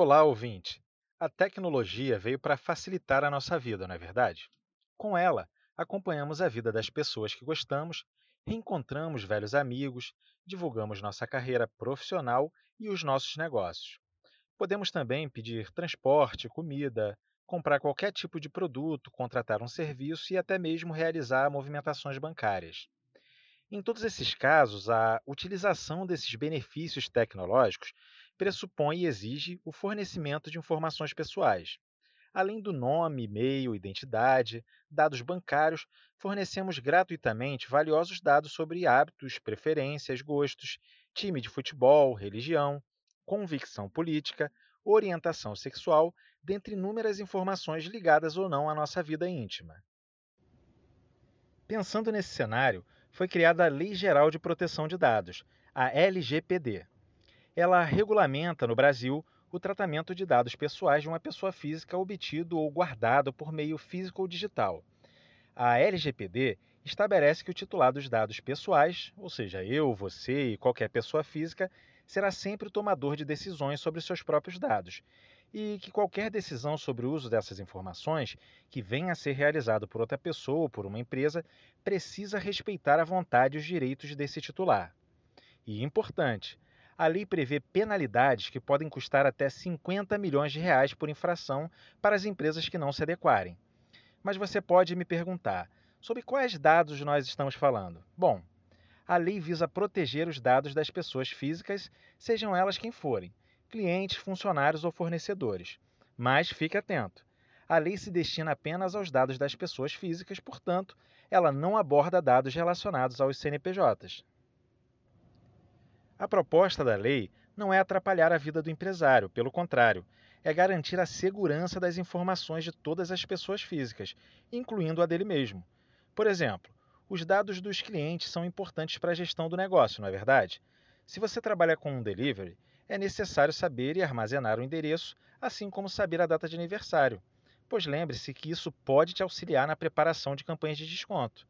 Olá, ouvinte! A tecnologia veio para facilitar a nossa vida, não é verdade? Com ela, acompanhamos a vida das pessoas que gostamos, reencontramos velhos amigos, divulgamos nossa carreira profissional e os nossos negócios. Podemos também pedir transporte, comida, comprar qualquer tipo de produto, contratar um serviço e até mesmo realizar movimentações bancárias. Em todos esses casos, a utilização desses benefícios tecnológicos pressupõe e exige o fornecimento de informações pessoais. Além do nome, e-mail, identidade, dados bancários, fornecemos gratuitamente valiosos dados sobre hábitos, preferências, gostos, time de futebol, religião, convicção política, orientação sexual, dentre inúmeras informações ligadas ou não à nossa vida íntima. Pensando nesse cenário, foi criada a Lei Geral de Proteção de Dados, a LGPD. Ela regulamenta no Brasil o tratamento de dados pessoais de uma pessoa física obtido ou guardado por meio físico ou digital. A LGPD estabelece que o titular dos dados pessoais, ou seja, eu, você e qualquer pessoa física, será sempre o tomador de decisões sobre seus próprios dados, e que qualquer decisão sobre o uso dessas informações que venha a ser realizado por outra pessoa ou por uma empresa precisa respeitar a vontade e os direitos desse titular. E importante, a lei prevê penalidades que podem custar até 50 milhões de reais por infração para as empresas que não se adequarem. Mas você pode me perguntar, sobre quais dados nós estamos falando? Bom, a lei visa proteger os dados das pessoas físicas, sejam elas quem forem, clientes, funcionários ou fornecedores. Mas fique atento. A lei se destina apenas aos dados das pessoas físicas, portanto, ela não aborda dados relacionados aos CNPJs. A proposta da lei não é atrapalhar a vida do empresário, pelo contrário, é garantir a segurança das informações de todas as pessoas físicas, incluindo a dele mesmo. Por exemplo, os dados dos clientes são importantes para a gestão do negócio, não é verdade? Se você trabalha com um delivery, é necessário saber e armazenar o endereço, assim como saber a data de aniversário, pois lembre-se que isso pode te auxiliar na preparação de campanhas de desconto.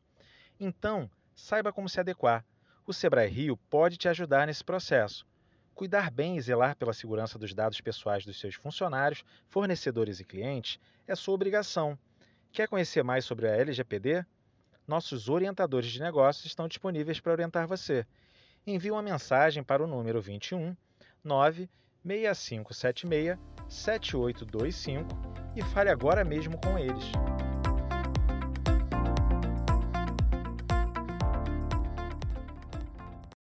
Então, saiba como se adequar o Sebrae Rio pode te ajudar nesse processo. Cuidar bem e zelar pela segurança dos dados pessoais dos seus funcionários, fornecedores e clientes é sua obrigação. Quer conhecer mais sobre a LGPD? Nossos orientadores de negócios estão disponíveis para orientar você. Envie uma mensagem para o número 21 96576 7825 e fale agora mesmo com eles.